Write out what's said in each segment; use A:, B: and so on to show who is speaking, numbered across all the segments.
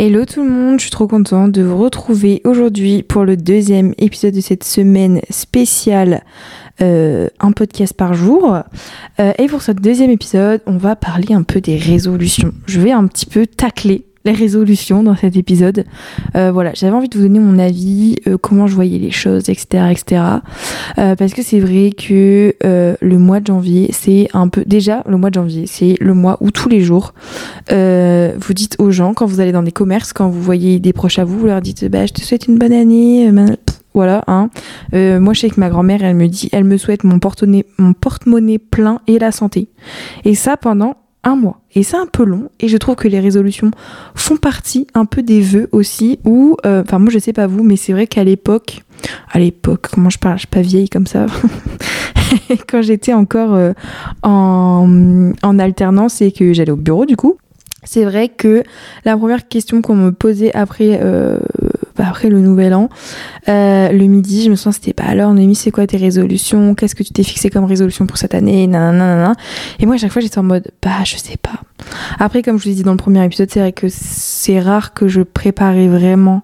A: Hello tout le monde, je suis trop contente de vous retrouver aujourd'hui pour le deuxième épisode de cette semaine spéciale euh, un podcast par jour. Euh, et pour ce deuxième épisode, on va parler un peu des résolutions. Je vais un petit peu tacler les résolutions dans cet épisode. Euh, voilà, j'avais envie de vous donner mon avis, euh, comment je voyais les choses, etc., etc. Euh, parce que c'est vrai que le mois de janvier, c'est un peu déjà le mois de janvier, c'est le mois où tous les jours vous dites aux gens quand vous allez dans des commerces, quand vous voyez des proches à vous, vous leur dites bah je te souhaite une bonne année. Voilà, hein. Moi, je sais que ma grand-mère, elle me dit, elle me souhaite mon porte-monnaie, mon porte-monnaie plein et la santé. Et ça pendant un mois. Et c'est un peu long. Et je trouve que les résolutions font partie un peu des vœux aussi. Où, euh, enfin, moi, je sais pas vous, mais c'est vrai qu'à l'époque, à l'époque, comment je parle, je suis pas vieille comme ça. Quand j'étais encore euh, en, en alternance et que j'allais au bureau, du coup. C'est vrai que la première question qu'on me posait après, euh, après le nouvel an, euh, le midi, je me souviens, c'était pas alors, Noémie, c'est quoi tes résolutions? Qu'est-ce que tu t'es fixé comme résolution pour cette année? Nanana. Et moi, à chaque fois, j'étais en mode, bah, je sais pas. Après, comme je vous l'ai dit dans le premier épisode, c'est vrai que c'est rare que je préparais vraiment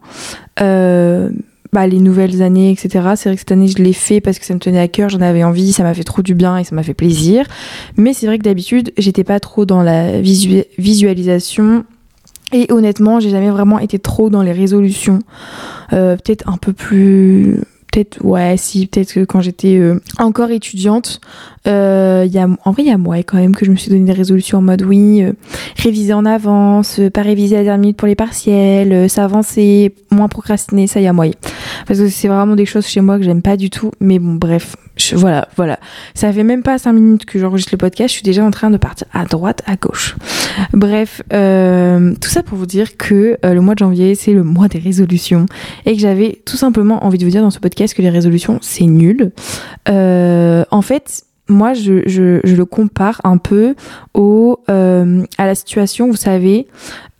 A: euh, bah, les nouvelles années, etc. C'est vrai que cette année, je l'ai fait parce que ça me tenait à cœur, j'en avais envie, ça m'a fait trop du bien et ça m'a fait plaisir. Mais c'est vrai que d'habitude, j'étais pas trop dans la visu- visualisation. Et honnêtement, j'ai jamais vraiment été trop dans les résolutions. Euh, peut-être un peu plus. Peut-être, ouais, si, peut-être que quand j'étais euh, encore étudiante, euh, y a, en vrai, il y a moi quand même que je me suis donné des résolutions en mode oui, euh, réviser en avance, euh, pas réviser à la dernière minute pour les partiels, euh, s'avancer, moins procrastiner, ça y a moyen. Parce que c'est vraiment des choses chez moi que j'aime pas du tout. Mais bon, bref, je- voilà, voilà. Ça fait même pas 5 minutes que j'enregistre le podcast, je suis déjà en train de partir à droite, à gauche. Bref, euh, tout ça pour vous dire que euh, le mois de janvier, c'est le mois des résolutions et que j'avais tout simplement envie de vous dire dans ce podcast que les résolutions, c'est nul. En fait, moi, je, je, je le compare un peu au, euh, à la situation, vous savez,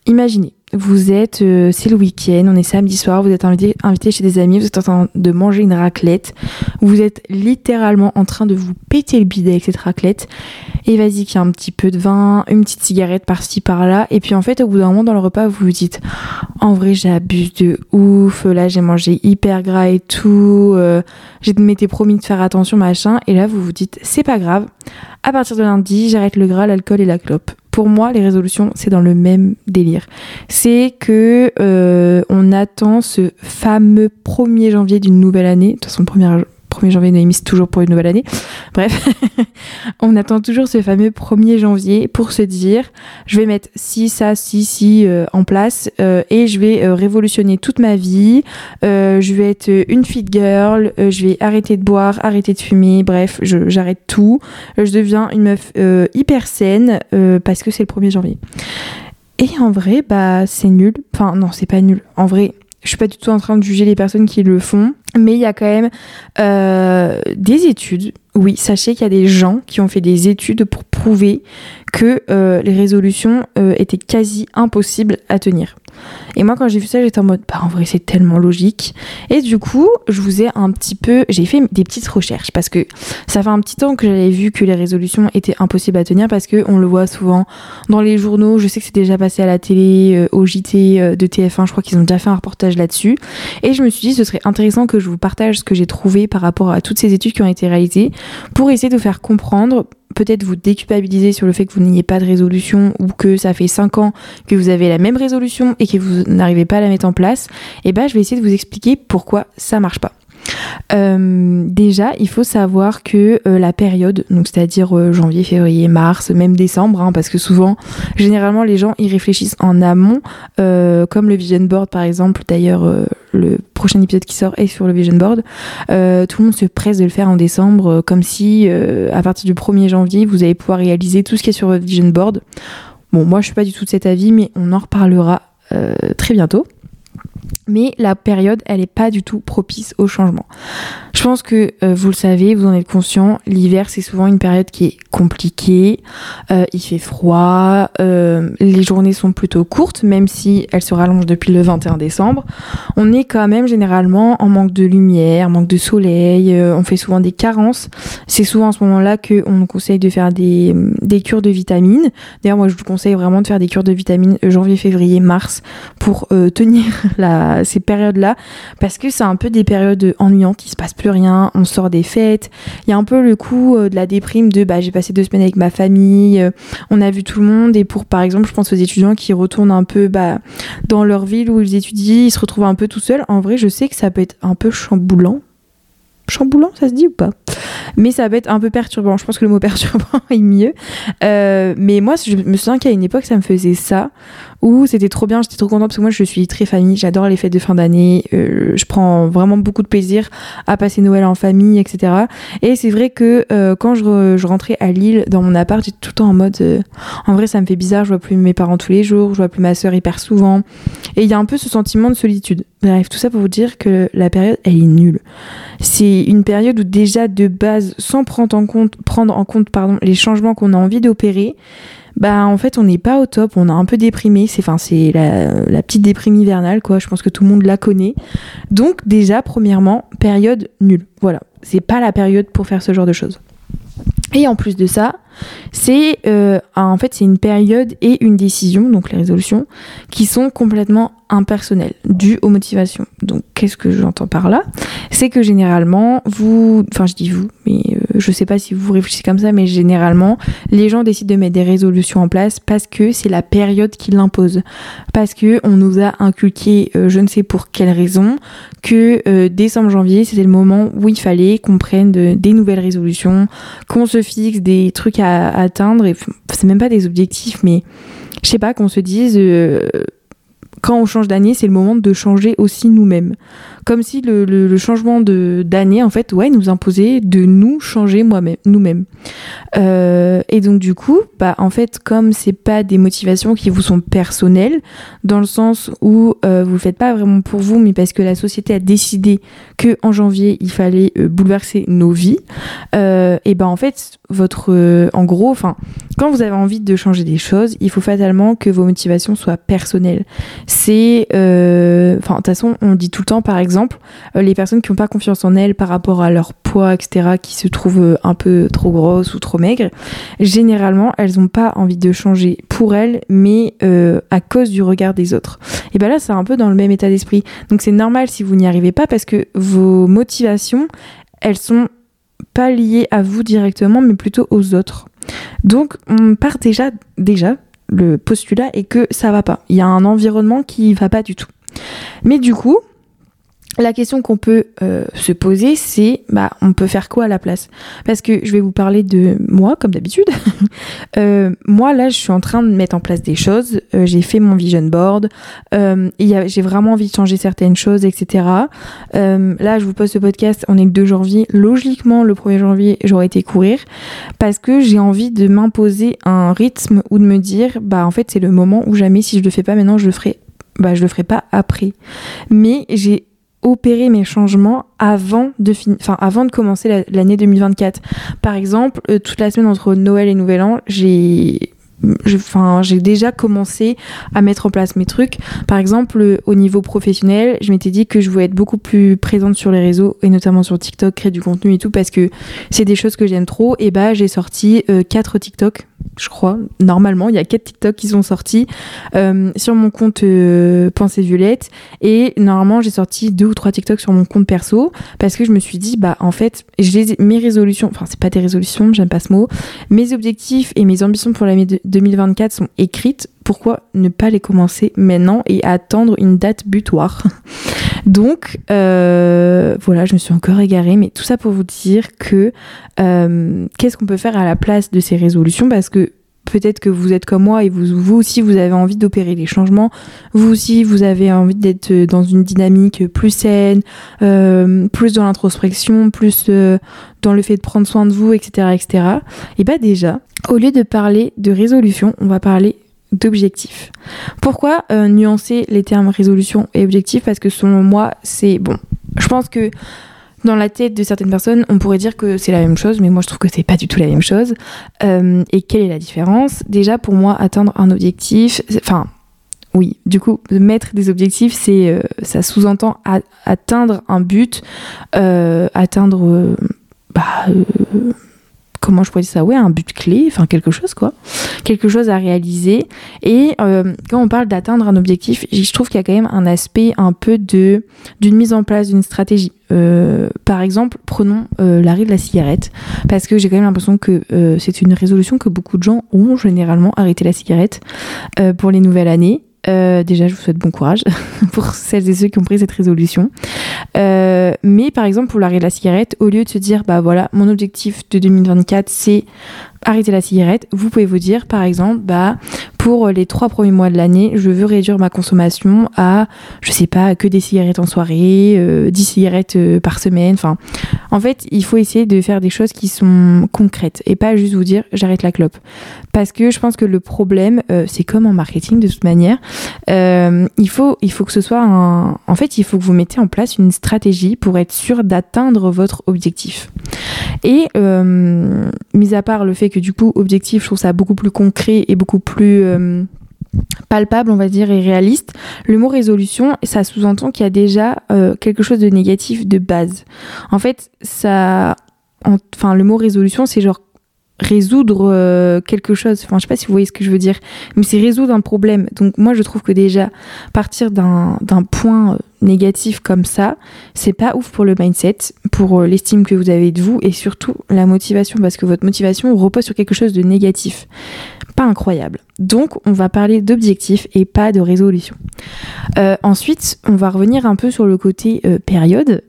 A: imaginez, vous êtes, euh, c'est le week-end, on est samedi soir, vous êtes invité, invité chez des amis, vous êtes en train de manger une raclette, vous êtes littéralement en train de vous péter le bidet avec cette raclette, et vas-y qu'il y a un petit peu de vin, une petite cigarette par-ci par-là, et puis en fait, au bout d'un moment dans le repas, vous vous dites, en vrai, j'abuse de ouf, là j'ai mangé hyper gras et tout, euh, j'ai m'étais promis de faire attention, machin, et là vous vous dites, c'est pas grave, à partir de lundi, j'arrête le gras, l'alcool et la clope. Pour moi, les résolutions, c'est dans le même délire. C'est que euh, on attend ce fameux 1er janvier d'une nouvelle année. De toute façon, le 1er, 1er janvier, Noémie, c'est toujours pour une nouvelle année. Bref, on attend toujours ce fameux 1er janvier pour se dire, je vais mettre ci, ça, ci, ci euh, en place euh, et je vais euh, révolutionner toute ma vie. Je vais être une fit girl, je vais arrêter de boire, arrêter de fumer, bref, j'arrête tout. Je deviens une meuf hyper saine parce que c'est le 1er janvier. Et en vrai, bah c'est nul. Enfin non, c'est pas nul. En vrai, je suis pas du tout en train de juger les personnes qui le font, mais il y a quand même des études. Oui, sachez qu'il y a des gens qui ont fait des études pour prouver que euh, les résolutions euh, étaient quasi impossibles à tenir. Et moi, quand j'ai vu ça, j'étais en mode, bah en vrai, c'est tellement logique. Et du coup, je vous ai un petit peu, j'ai fait des petites recherches parce que ça fait un petit temps que j'avais vu que les résolutions étaient impossibles à tenir parce que on le voit souvent dans les journaux. Je sais que c'est déjà passé à la télé, euh, au JT euh, de TF1. Je crois qu'ils ont déjà fait un reportage là-dessus. Et je me suis dit, ce serait intéressant que je vous partage ce que j'ai trouvé par rapport à toutes ces études qui ont été réalisées pour essayer de vous faire comprendre peut-être vous déculpabiliser sur le fait que vous n'ayez pas de résolution ou que ça fait 5 ans que vous avez la même résolution et que vous n'arrivez pas à la mettre en place, et ben je vais essayer de vous expliquer pourquoi ça marche pas. Euh, déjà, il faut savoir que euh, la période, donc c'est-à-dire euh, janvier, février, mars, même décembre, hein, parce que souvent, généralement, les gens y réfléchissent en amont, comme le vision board par exemple. D'ailleurs, le prochain épisode qui sort est sur le vision board. Euh, tout le monde se presse de le faire en décembre, euh, comme si euh, à partir du 1er janvier, vous allez pouvoir réaliser tout ce qui est sur votre vision board. Bon, moi, je suis pas du tout de cet avis, mais on en reparlera très bientôt. Mais la période, elle n'est pas du tout propice au changement. Je pense que euh, vous le savez, vous en êtes conscient, l'hiver c'est souvent une période qui est compliquée, euh, il fait froid, euh, les journées sont plutôt courtes, même si elles se rallongent depuis le 21 décembre. On est quand même généralement en manque de lumière, manque de soleil, on fait souvent des carences. C'est souvent à ce moment-là qu'on nous conseille de faire des, des cures de vitamines. D'ailleurs, moi je vous conseille vraiment de faire des cures de vitamines janvier, février, mars pour tenir la ces périodes-là parce que c'est un peu des périodes ennuyantes, il se passe plus rien, on sort des fêtes, il y a un peu le coup euh, de la déprime de bah j'ai passé deux semaines avec ma famille, euh, on a vu tout le monde. Et pour par exemple je pense aux étudiants qui retournent un peu bah, dans leur ville où ils étudient, ils se retrouvent un peu tout seuls. En vrai je sais que ça peut être un peu chamboulant chamboulant, ça se dit ou pas? Mais ça peut être un peu perturbant. Je pense que le mot perturbant est mieux. Euh, mais moi, je me souviens qu'à une époque, ça me faisait ça où c'était trop bien, j'étais trop contente parce que moi je suis très famille, j'adore les fêtes de fin d'année, euh, je prends vraiment beaucoup de plaisir à passer Noël en famille, etc. Et c'est vrai que euh, quand je, je, rentrais à Lille dans mon appart, j'étais tout le temps en mode en vrai ça me fait bizarre, je vois plus mes parents tous les jours, je vois plus ma soeur hyper souvent. Et il y a un peu ce sentiment de solitude. Bref, tout ça pour vous dire que la période elle est nulle. C'est une période où déjà de base, sans prendre en compte, prendre en compte les changements qu'on a envie d'opérer, bah en fait on n'est pas au top, on a un peu déprimé, c'est enfin c'est la, petite déprime hivernale quoi, je pense que tout le monde la connaît. Donc déjà premièrement, période nulle. Voilà, c'est pas la période pour faire ce genre de choses. Et en plus de ça, c'est euh, en fait c'est une période et une décision, donc les résolutions, qui sont complètement impersonnelles, dues aux motivations. Donc qu'est-ce que j'entends par là? C'est que généralement, vous, enfin je dis vous, mais je sais pas si vous réfléchissez comme ça, mais généralement, les gens décident de mettre des résolutions en place parce que c'est la période qui l'impose. Parce que on nous a inculqué, euh, je ne sais pour quelle raison, que décembre, janvier, c'était le moment où il fallait qu'on prenne des nouvelles résolutions, qu'on se fixe des trucs à atteindre, et c'est même pas des objectifs, mais je sais pas, qu'on se dise, euh, quand on change d'année, c'est le moment de changer aussi nous-mêmes comme si le, changement d'année, en fait, ouais, nous imposait de nous changer moi-même, nous-mêmes. Euh, et donc, du coup, bah, en fait, comme c'est pas des motivations qui vous sont personnelles, dans le sens où euh, vous le faites pas vraiment pour vous, mais parce que la société a décidé que en janvier, il fallait euh, bouleverser nos vies, et ben, en fait, votre, en gros, enfin, quand vous avez envie de changer des choses, il faut fatalement que vos motivations soient personnelles. C'est, enfin, de toute façon, on dit tout le temps, par exemple, euh, les personnes qui n'ont pas confiance en elles par rapport à leur poids, etc., qui se trouvent euh, un peu trop grosses ou trop maigres, généralement, elles n'ont pas envie de changer pour elles, mais euh, à cause du regard des autres. Et bien là, c'est un peu dans le même état d'esprit. Donc c'est normal si vous n'y arrivez pas parce que vos motivations, elles sont pas liées à vous directement, mais plutôt aux autres. Donc on part déjà, déjà, le postulat est que ça va pas. Il y a un environnement qui va pas du tout. Mais du coup, la question qu'on peut euh, se poser, c'est bah, on peut faire quoi à la place? Parce que je vais vous parler de moi, comme d'habitude. euh, moi, là, je suis en train de mettre en place des choses. Euh, j'ai fait mon vision board. Euh, j'ai vraiment envie de changer certaines choses, etc. là, je vous pose ce podcast, on est le 2 janvier. Logiquement, le 1er janvier, j'aurais été courir. Parce que j'ai envie de m'imposer un rythme ou de me dire, bah en fait, c'est le moment où jamais, si je le fais pas maintenant, je le ferai bah, je le ferai pas après. Mais j'ai opérer mes changements avant de, enfin, avant de commencer l'année 2024. Par exemple, euh, toute la semaine entre Noël et Nouvel An, j'ai j'ai déjà commencé à mettre en place mes trucs par exemple euh, au niveau professionnel je m'étais dit que je voulais être beaucoup plus présente sur les réseaux et notamment sur TikTok créer du contenu et tout parce que c'est des choses que j'aime trop et bah j'ai sorti euh, quatre TikTok je crois, normalement. Il y a quatre TikTok qui sont sortis euh, sur mon compte euh, Pensée Violette. Et normalement, j'ai sorti deux ou trois TikTok sur mon compte perso parce que je me suis dit, bah, en fait, les, mes résolutions, enfin, c'est pas des résolutions, j'aime pas ce mot, mes objectifs et mes ambitions pour l'année 2024 sont écrites pourquoi ne pas les commencer maintenant et attendre une date butoir? Donc euh, voilà, je me suis encore égarée, mais tout ça pour vous dire que euh, qu'est-ce qu'on peut faire à la place de ces résolutions? Parce que peut-être que vous êtes comme moi et vous, vous aussi vous avez envie d'opérer des changements, vous aussi vous avez envie d'être dans une dynamique plus saine, euh, plus dans l'introspection, plus dans le fait de prendre soin de vous, etc., etc. Et bah déjà, au lieu de parler de résolution, on va parler d'objectif. Pourquoi euh, nuancer les termes résolution et objectif Parce que selon moi, c'est bon. Je pense que dans la tête de certaines personnes, on pourrait dire que c'est la même chose, mais moi je trouve que c'est pas du tout la même chose. Euh, et quelle est la différence? Déjà, pour moi, atteindre un objectif, enfin, oui, du coup, mettre des objectifs, c'est, euh, ça sous-entend atteindre un but, atteindre, bah, comment je pourrais dire ça ouais un but clé enfin quelque chose quoi. Quelque chose à réaliser. Et euh, quand on parle d'atteindre un objectif je trouve qu'il y a quand même un aspect un peu de d'une mise en place d'une stratégie. Euh, par exemple prenons euh, l'arrêt de la cigarette. Parce que j'ai quand même l'impression que c'est une résolution que beaucoup de gens ont généralement arrêté la cigarette pour les nouvelles années euh, déjà, je vous souhaite bon courage pour celles et ceux qui ont pris cette résolution. Euh, mais par exemple, pour l'arrêt de la cigarette, au lieu de se dire, bah voilà, mon objectif de 2024, c'est arrêter la cigarette, vous pouvez vous dire, par exemple, bah pour les trois premiers mois de l'année, je veux réduire ma consommation à, je sais pas, que des cigarettes en soirée, euh, 10 cigarettes euh, par semaine. Enfin, en fait, il faut essayer de faire des choses qui sont concrètes et pas juste vous dire, j'arrête la clope. Parce que je pense que le problème, euh, c'est comme en marketing de toute manière, euh, il faut, il faut que ce soit un, en fait, il faut que vous mettez en place une stratégie pour être sûr d'atteindre votre objectif. Et mis à part le fait que du coup, objectif, je trouve ça beaucoup plus concret et beaucoup plus euh, palpable, on va dire, et réaliste. Le mot résolution, ça sous-entend qu'il y a déjà euh, quelque chose de négatif de base. En fait, ça, enfin, le mot résolution, c'est genre résoudre euh, quelque chose. Enfin, je sais pas si vous voyez ce que je veux dire, mais c'est résoudre un problème. Donc moi, je trouve que déjà partir d'un point négatif comme ça, c'est pas ouf pour le mindset, pour euh, l'estime que vous avez de vous et surtout la motivation parce que votre motivation repose sur quelque chose de négatif. Pas incroyable. Donc on va parler d'objectifs et pas de résolution. Euh, ensuite, on va revenir un peu sur le côté euh, période.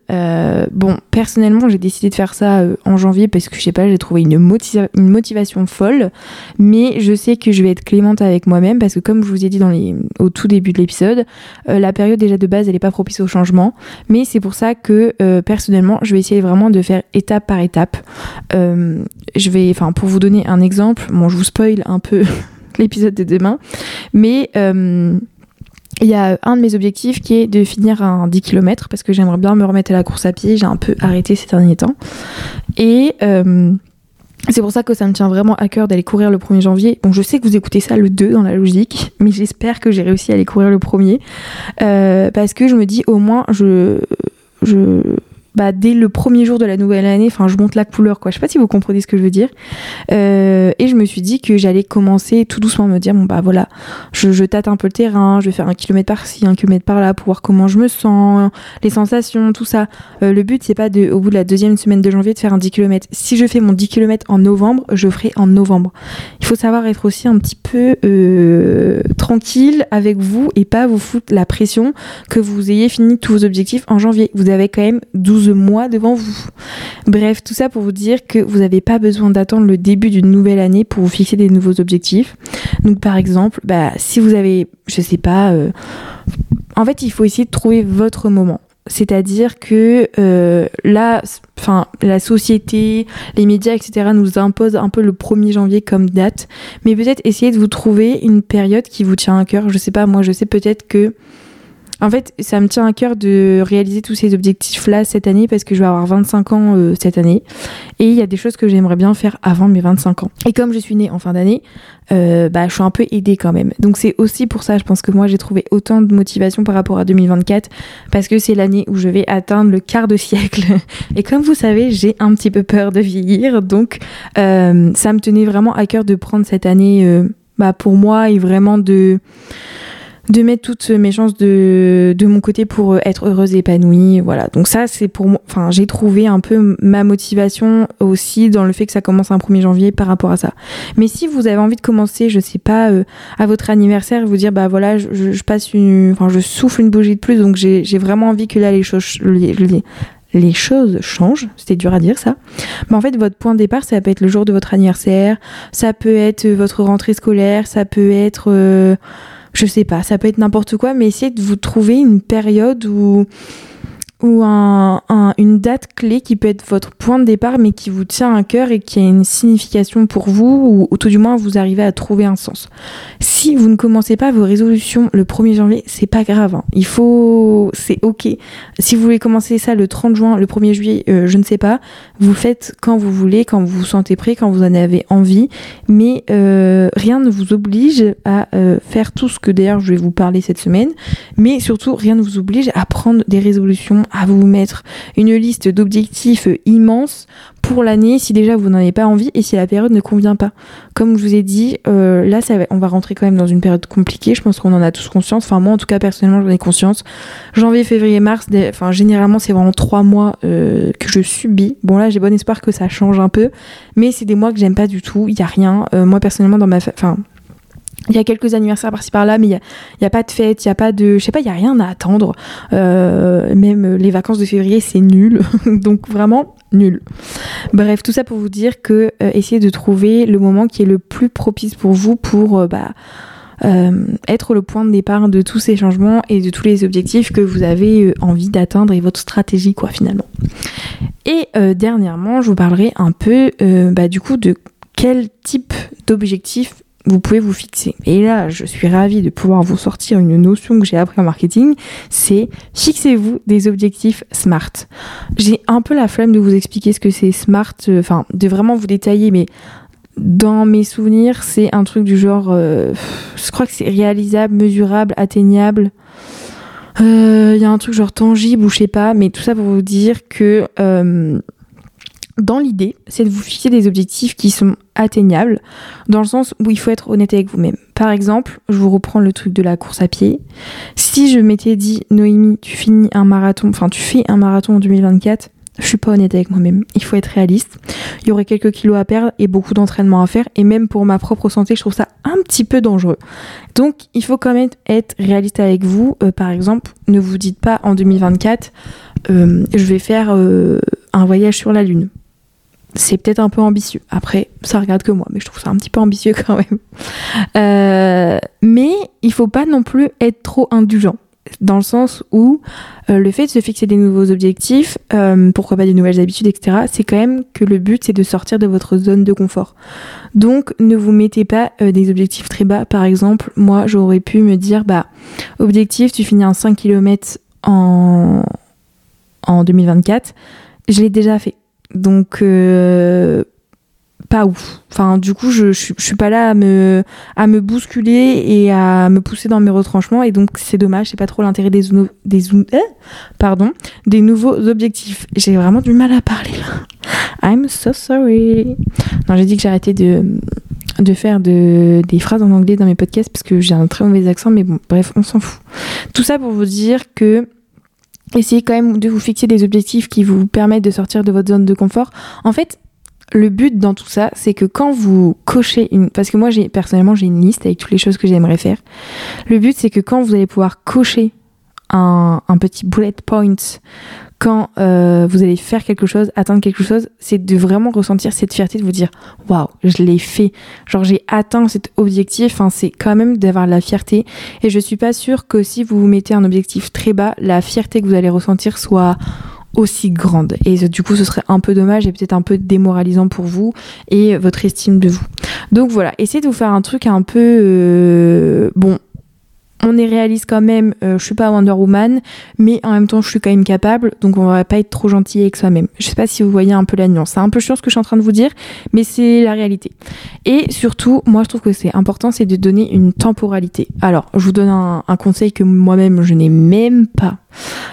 A: bon, personnellement, j'ai décidé de faire ça en janvier parce que je sais pas, j'ai trouvé une, motivation folle, mais je sais que je vais être clémente avec moi-même parce que comme je vous ai dit au tout début de l'épisode, la période déjà de base elle est pas au changement. Mais c'est pour ça que euh, personnellement, je vais essayer vraiment de faire étape par étape. Euh, je vais, enfin, pour vous donner un exemple, bon, je vous spoil un peu l'épisode de demain, mais euh, il y a un de mes objectifs qui est de finir un 10 km parce que j'aimerais bien me remettre à la course à pied. J'ai un peu arrêté ces derniers temps. Et c'est pour ça que ça me tient vraiment à cœur d'aller courir le 1er janvier. Bon, je sais que vous écoutez ça le 2 dans la logique, mais j'espère que j'ai réussi à aller courir le 1er. Euh, parce que je me dis, au moins, je, je, bah, dès le premier jour de la nouvelle année, enfin, je monte la couleur, quoi. Je sais pas si vous comprenez ce que je veux dire. Euh, et je me suis dit que j'allais commencer tout doucement à me dire, bon, bah voilà, je, tâte un peu le terrain, je vais faire un kilomètre par-ci, un kilomètre par-là pour voir comment je me sens, les sensations, tout ça. Euh, le but, c'est pas de, au bout de la deuxième semaine de janvier de faire un 10 km. Si je fais mon 10 km en novembre, je ferai en novembre. Il faut savoir être aussi un petit peu euh, tranquille avec vous et pas vous foutre la pression que vous ayez fini tous vos objectifs en janvier. Vous avez quand même 12 mois devant vous. Bref, tout ça pour vous dire que vous n'avez pas besoin d'attendre le début d'une nouvelle année pour vous fixer des nouveaux objectifs. Donc par exemple, bah, si vous avez, je sais pas, euh, en fait il faut essayer de trouver votre moment. C'est-à-dire que euh, là, enfin, la société, les médias, etc., nous imposent un peu le 1er janvier comme date. Mais peut-être essayer de vous trouver une période qui vous tient à cœur. Je sais pas, moi, je sais peut-être que en fait, ça me tient à cœur de réaliser tous ces objectifs-là cette année parce que je vais avoir 25 ans euh, cette année. Et il y a des choses que j'aimerais bien faire avant mes 25 ans. Et comme je suis née en fin d'année, euh, bah, je suis un peu aidée quand même. Donc c'est aussi pour ça, je pense que moi j'ai trouvé autant de motivation par rapport à 2024 parce que c'est l'année où je vais atteindre le quart de siècle. Et comme vous savez, j'ai un petit peu peur de vieillir. Donc euh, ça me tenait vraiment à cœur de prendre cette année bah, pour moi et vraiment de de mettre toutes mes chances de, de mon côté pour euh, être heureuse et épanouie. Voilà. Donc ça, c'est pour moi, enfin, j'ai trouvé un peu ma motivation aussi dans le fait que ça commence un 1er janvier par rapport à ça. Mais si vous avez envie de commencer, je sais pas, euh, à votre anniversaire, vous dire, bah voilà, je, je, passe une, enfin, je souffle une bougie de plus, donc j'ai vraiment envie que là, les choses, les, les, les choses changent, c'était dur à dire ça. Mais en fait, votre point de départ, ça peut être le jour de votre anniversaire, ça peut être votre rentrée scolaire, ça peut être euh, je sais pas, ça peut être n'importe quoi, mais essayez de vous trouver une période où ou un, une date clé qui peut être votre point de départ mais qui vous tient à cœur et qui a une signification pour vous ou, tout du moins vous arrivez à trouver un sens. Si vous ne commencez pas vos résolutions le 1er janvier, c'est pas grave. Hein. Il faut, c'est ok. Si vous voulez commencer ça le 30 juin, le 1er juillet, euh, je ne sais pas, vous faites quand vous voulez, quand vous vous sentez prêt, quand vous en avez envie, mais euh, rien ne vous oblige à euh, faire tout ce que d'ailleurs je vais vous parler cette semaine, mais surtout rien ne vous oblige à prendre des résolutions à vous mettre une liste d'objectifs immenses pour l'année si déjà vous n'en avez pas envie et si la période ne convient pas. Comme je vous ai dit, euh, là ça on va rentrer quand même dans une période compliquée, je pense qu'on en a tous conscience, enfin moi en tout cas personnellement j'en ai conscience. Janvier, février, mars, enfin généralement c'est vraiment trois mois euh, que je subis. Bon là j'ai bon espoir que ça change un peu, mais c'est des mois que j'aime pas du tout, il y a rien. Euh, moi personnellement dans ma... il y a quelques anniversaires par-ci par-là, mais il n'y a, a, pas de fête, il n'y a pas de. Je sais pas, il n'y a rien à attendre. Euh, même les vacances de février, c'est nul. Donc vraiment nul. Bref, tout ça pour vous dire que euh, essayez de trouver le moment qui est le plus propice pour vous pour euh, bah, être le point de départ de tous ces changements et de tous les objectifs que vous avez envie d'atteindre et votre stratégie, quoi, finalement. Et dernièrement, je vous parlerai un peu bah, du coup de quel type d'objectif vous pouvez vous fixer. Et là, je suis ravie de pouvoir vous sortir une notion que j'ai appris en marketing, c'est fixez-vous des objectifs SMART. J'ai un peu la flemme de vous expliquer ce que c'est SMART, euh, enfin de vraiment vous détailler, mais dans mes souvenirs, c'est un truc du genre, euh, je crois que c'est réalisable, mesurable, atteignable. Il euh, y a un truc genre tangible ou je sais pas, mais tout ça pour vous dire que dans l'idée, c'est de vous fixer des objectifs qui sont atteignables, dans le sens où il faut être honnête avec vous-même. Par exemple, je vous reprends le truc de la course à pied. Si je m'étais dit, Noémie, tu finis un marathon, enfin tu fais un marathon en 2024, je suis pas honnête avec moi-même. Il faut être réaliste. Il y aurait quelques kilos à perdre et beaucoup d'entraînement à faire. Et même pour ma propre santé, je trouve ça un petit peu dangereux. Donc, il faut quand même être réaliste avec vous. Euh, par exemple, ne vous dites pas en 2024, euh, je vais faire euh, un voyage sur la Lune c'est peut-être un peu ambitieux. Après, ça regarde que moi, mais je trouve ça un petit peu ambitieux quand même. Euh, mais il faut pas non plus être trop indulgent. Dans le sens où euh, le fait de se fixer des nouveaux objectifs, euh, pourquoi pas des nouvelles habitudes, etc., c'est quand même que le but c'est de sortir de votre zone de confort. Donc ne vous mettez pas des objectifs très bas. Par exemple, moi j'aurais pu me dire, bah, objectif, tu finis un 5 km en, en 2024. Je l'ai déjà fait donc, euh, pas ouf. Enfin, du coup, je, je, suis pas là à me, à me bousculer et à me pousser dans mes retranchements. Et donc, c'est dommage, c'est pas trop l'intérêt des, des, eh, pardon, des nouveaux objectifs. J'ai vraiment du mal à parler là. I'm so sorry. Non, j'ai dit que j'arrêtais de, de faire de, des phrases en anglais dans mes podcasts parce que j'ai un très mauvais accent, mais bon, bref, on s'en fout. Tout ça pour vous dire que essayez quand même de vous fixer des objectifs qui vous permettent de sortir de votre zone de confort. En fait, le but dans tout ça, c'est que quand vous cochez une... Parce que moi, personnellement, j'ai une liste avec toutes les choses que j'aimerais faire. Le but, c'est que quand vous allez pouvoir cocher un petit bullet point quand euh, vous allez faire quelque chose, atteindre quelque chose, c'est de vraiment ressentir cette fierté de vous dire waouh, je l'ai fait. Genre j'ai atteint cet objectif. Enfin, c'est quand même d'avoir la fierté. Et je suis pas sûre que si vous vous mettez un objectif très bas, la fierté que vous allez ressentir soit aussi grande. Et du coup, ce serait un peu dommage et peut-être un peu démoralisant pour vous et votre estime de vous. Donc voilà, essayez de vous faire un truc un peu euh, bon on est réaliste quand même, euh, je suis pas Wonder Woman, mais en même temps je suis quand même capable, donc on va pas être trop gentil avec soi-même. Je sais pas si vous voyez un peu la nuance, c'est un peu chiant ce que je suis en train de vous dire, mais c'est la réalité. Et surtout, moi je trouve que c'est important, c'est de donner une temporalité. Alors, je vous donne un, conseil que moi-même je n'ai même pas,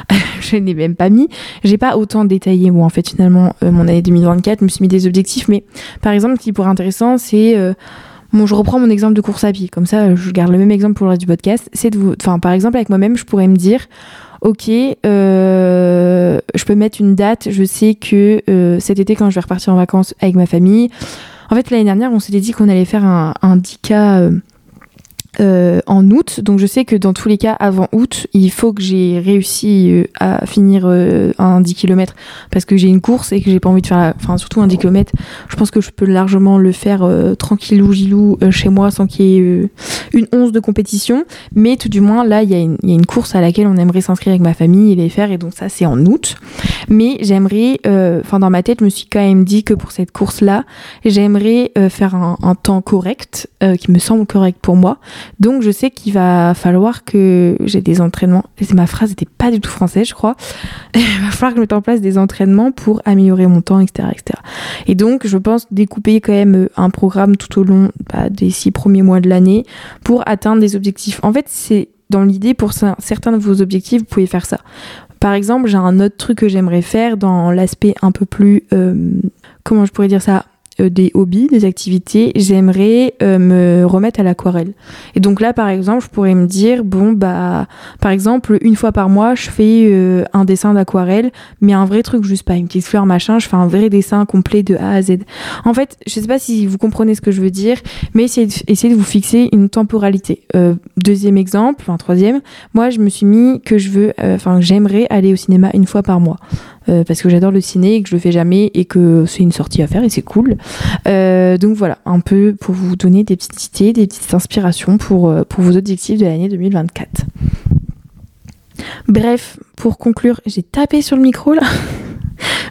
A: je n'ai même pas mis. J'ai pas autant détaillé, moi en fait finalement euh, mon année 2024, je me suis mis des objectifs, mais par exemple, ce qui pourrait être intéressant, c'est euh, Bon, je reprends mon exemple de course à pied, comme ça je garde le même exemple pour le reste du podcast. C'est de vous, enfin par exemple avec moi-même, je pourrais me dire, ok, euh, je peux mettre une date. Je sais que euh, cet été quand je vais repartir en vacances avec ma famille, en fait l'année dernière on s'était dit qu'on allait faire un, un 10K euh, en août. Donc je sais que dans tous les cas, avant août, il faut que j'ai réussi euh, à finir euh, un 10 km parce que j'ai une course et que j'ai pas envie de faire, enfin surtout un 10 km. Je pense que je peux largement le faire tranquillou gilou chez moi sans qu'il y ait une once de compétition, mais tout du moins là il y, a une course à laquelle on aimerait s'inscrire avec ma famille et les faire, et donc ça c'est en août. Mais j'aimerais, euh, enfin dans ma tête, je me suis quand même dit que pour cette course-là, j'aimerais euh, faire un, temps correct, euh, qui me semble correct pour moi. Donc je sais qu'il va falloir que j'ai des entraînements. Ma phrase n'était pas du tout française, je crois. il va falloir que je mette en place des entraînements pour améliorer mon temps, etc.. Et donc je pense découper quand même un programme tout au long bah, des six premiers mois de l'année pour atteindre des objectifs. En fait, c'est dans l'idée pour certains de vos objectifs, vous pouvez faire ça. Par exemple, j'ai un autre truc que j'aimerais faire dans l'aspect un peu plus, euh, comment je pourrais dire ça, euh, des hobbies, des activités, j'aimerais euh, me remettre à l'aquarelle. Et donc là, par exemple, je pourrais me dire, bon, bah, par exemple, une fois par mois, je fais euh, un dessin d'aquarelle, mais un vrai truc, juste pas une petite fleur, machin, je fais un vrai dessin complet de A à Z. En fait, je sais pas si vous comprenez ce que je veux dire, mais essayez de, essayez de vous fixer une temporalité. deuxième exemple, enfin troisième, moi, je me suis mis que je veux, enfin, j'aimerais aller au cinéma une fois par mois. Euh, parce que j'adore le ciné et que je le fais jamais et que c'est une sortie à faire et c'est cool. Euh, donc voilà, un peu pour vous donner des petites idées, des petites inspirations pour, euh, pour vos objectifs de l'année 2024. Bref, pour conclure, j'ai tapé sur le micro là.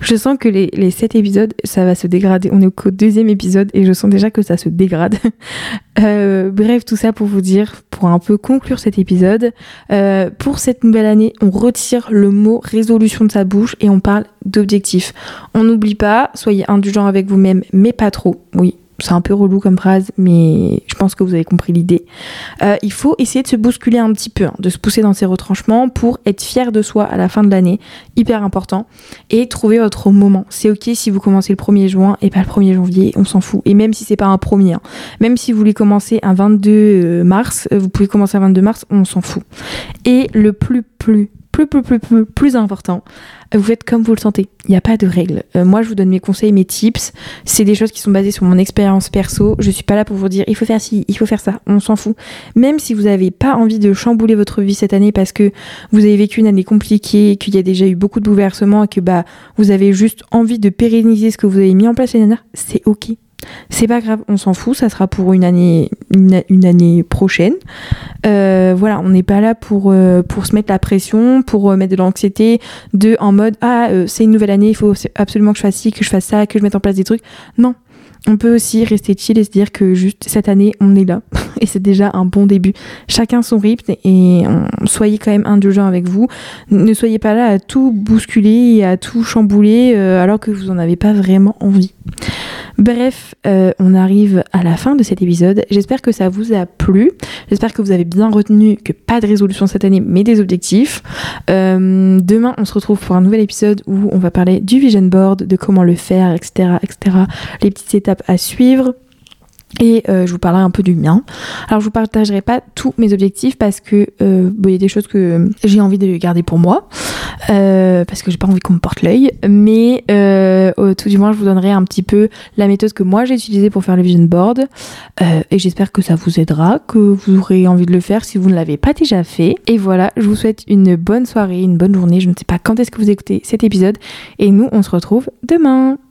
A: je sens que les, les 7 épisodes, ça va se dégrader. On est au deuxième épisode et je sens déjà que ça se dégrade. Euh, bref, tout ça pour vous dire, pour un peu conclure cet épisode, euh, pour cette nouvelle année, on retire le mot résolution de sa bouche et on parle d'objectif. On n'oublie pas, soyez indulgent avec vous-même, mais pas trop. Oui, c'est un peu relou comme phrase, mais je pense que vous avez compris l'idée. Euh, il faut essayer de se bousculer un petit peu, hein, de se pousser dans ses retranchements pour être fier de soi à la fin de l'année, hyper important, et trouver votre moment. C'est ok si vous commencez le 1er juin et pas le 1er janvier, on s'en fout. Et même si c'est pas un premier, hein. même si vous voulez commencer un 22 euh, mars, euh, vous pouvez commencer un 22 mars, on s'en fout. Et le plus, plus, plus, plus, plus, plus, important, vous faites comme vous le sentez. Il n'y a pas de règle. Euh, moi, je vous donne mes conseils, mes tips. C'est des choses qui sont basées sur mon expérience perso. Je suis pas là pour vous dire il faut faire ci, il faut faire ça. On s'en fout. Même si vous n'avez pas envie de chambouler votre vie cette année parce que vous avez vécu une année compliquée, qu'il y a déjà eu beaucoup de bouleversements et que bah vous avez juste envie de pérenniser ce que vous avez mis en place l'année dernière, c'est ok. C'est pas grave, on s'en fout, ça sera pour une année, une, année prochaine. Euh, voilà, on n'est pas là pour, euh, pour se mettre la pression, pour euh, mettre de l'anxiété, de en mode ah c'est une nouvelle année, il faut absolument que je fasse ci, que je fasse ça, que je mette en place des trucs. Non, on peut aussi rester chill et se dire que juste cette année on est là et c'est déjà un bon début. Chacun son rythme et soyez quand même indulgent avec vous. Ne soyez pas là à tout bousculer et à tout chambouler alors que vous en avez pas vraiment envie. Bref, euh, on arrive à la fin de cet épisode. J'espère que ça vous a plu. J'espère que vous avez bien retenu que pas de résolution cette année, mais des objectifs. Euh, demain, on se retrouve pour un nouvel épisode où on va parler du vision board, de comment le faire, etc., etc. Les petites étapes à suivre et euh, je vous parlerai un peu du mien. Alors je vous partagerai pas tous mes objectifs parce que euh, il y a des choses que j'ai envie de garder pour moi euh, parce que j'ai pas envie qu'on me porte l'œil. Mais tout du moins je vous donnerai un petit peu la méthode que moi j'ai utilisée pour faire le vision board et j'espère que ça vous aidera, que vous aurez envie de le faire si vous ne l'avez pas déjà fait. Et voilà, je vous souhaite une bonne soirée, une bonne journée. Je ne sais pas quand est-ce que vous écoutez cet épisode et nous on se retrouve demain.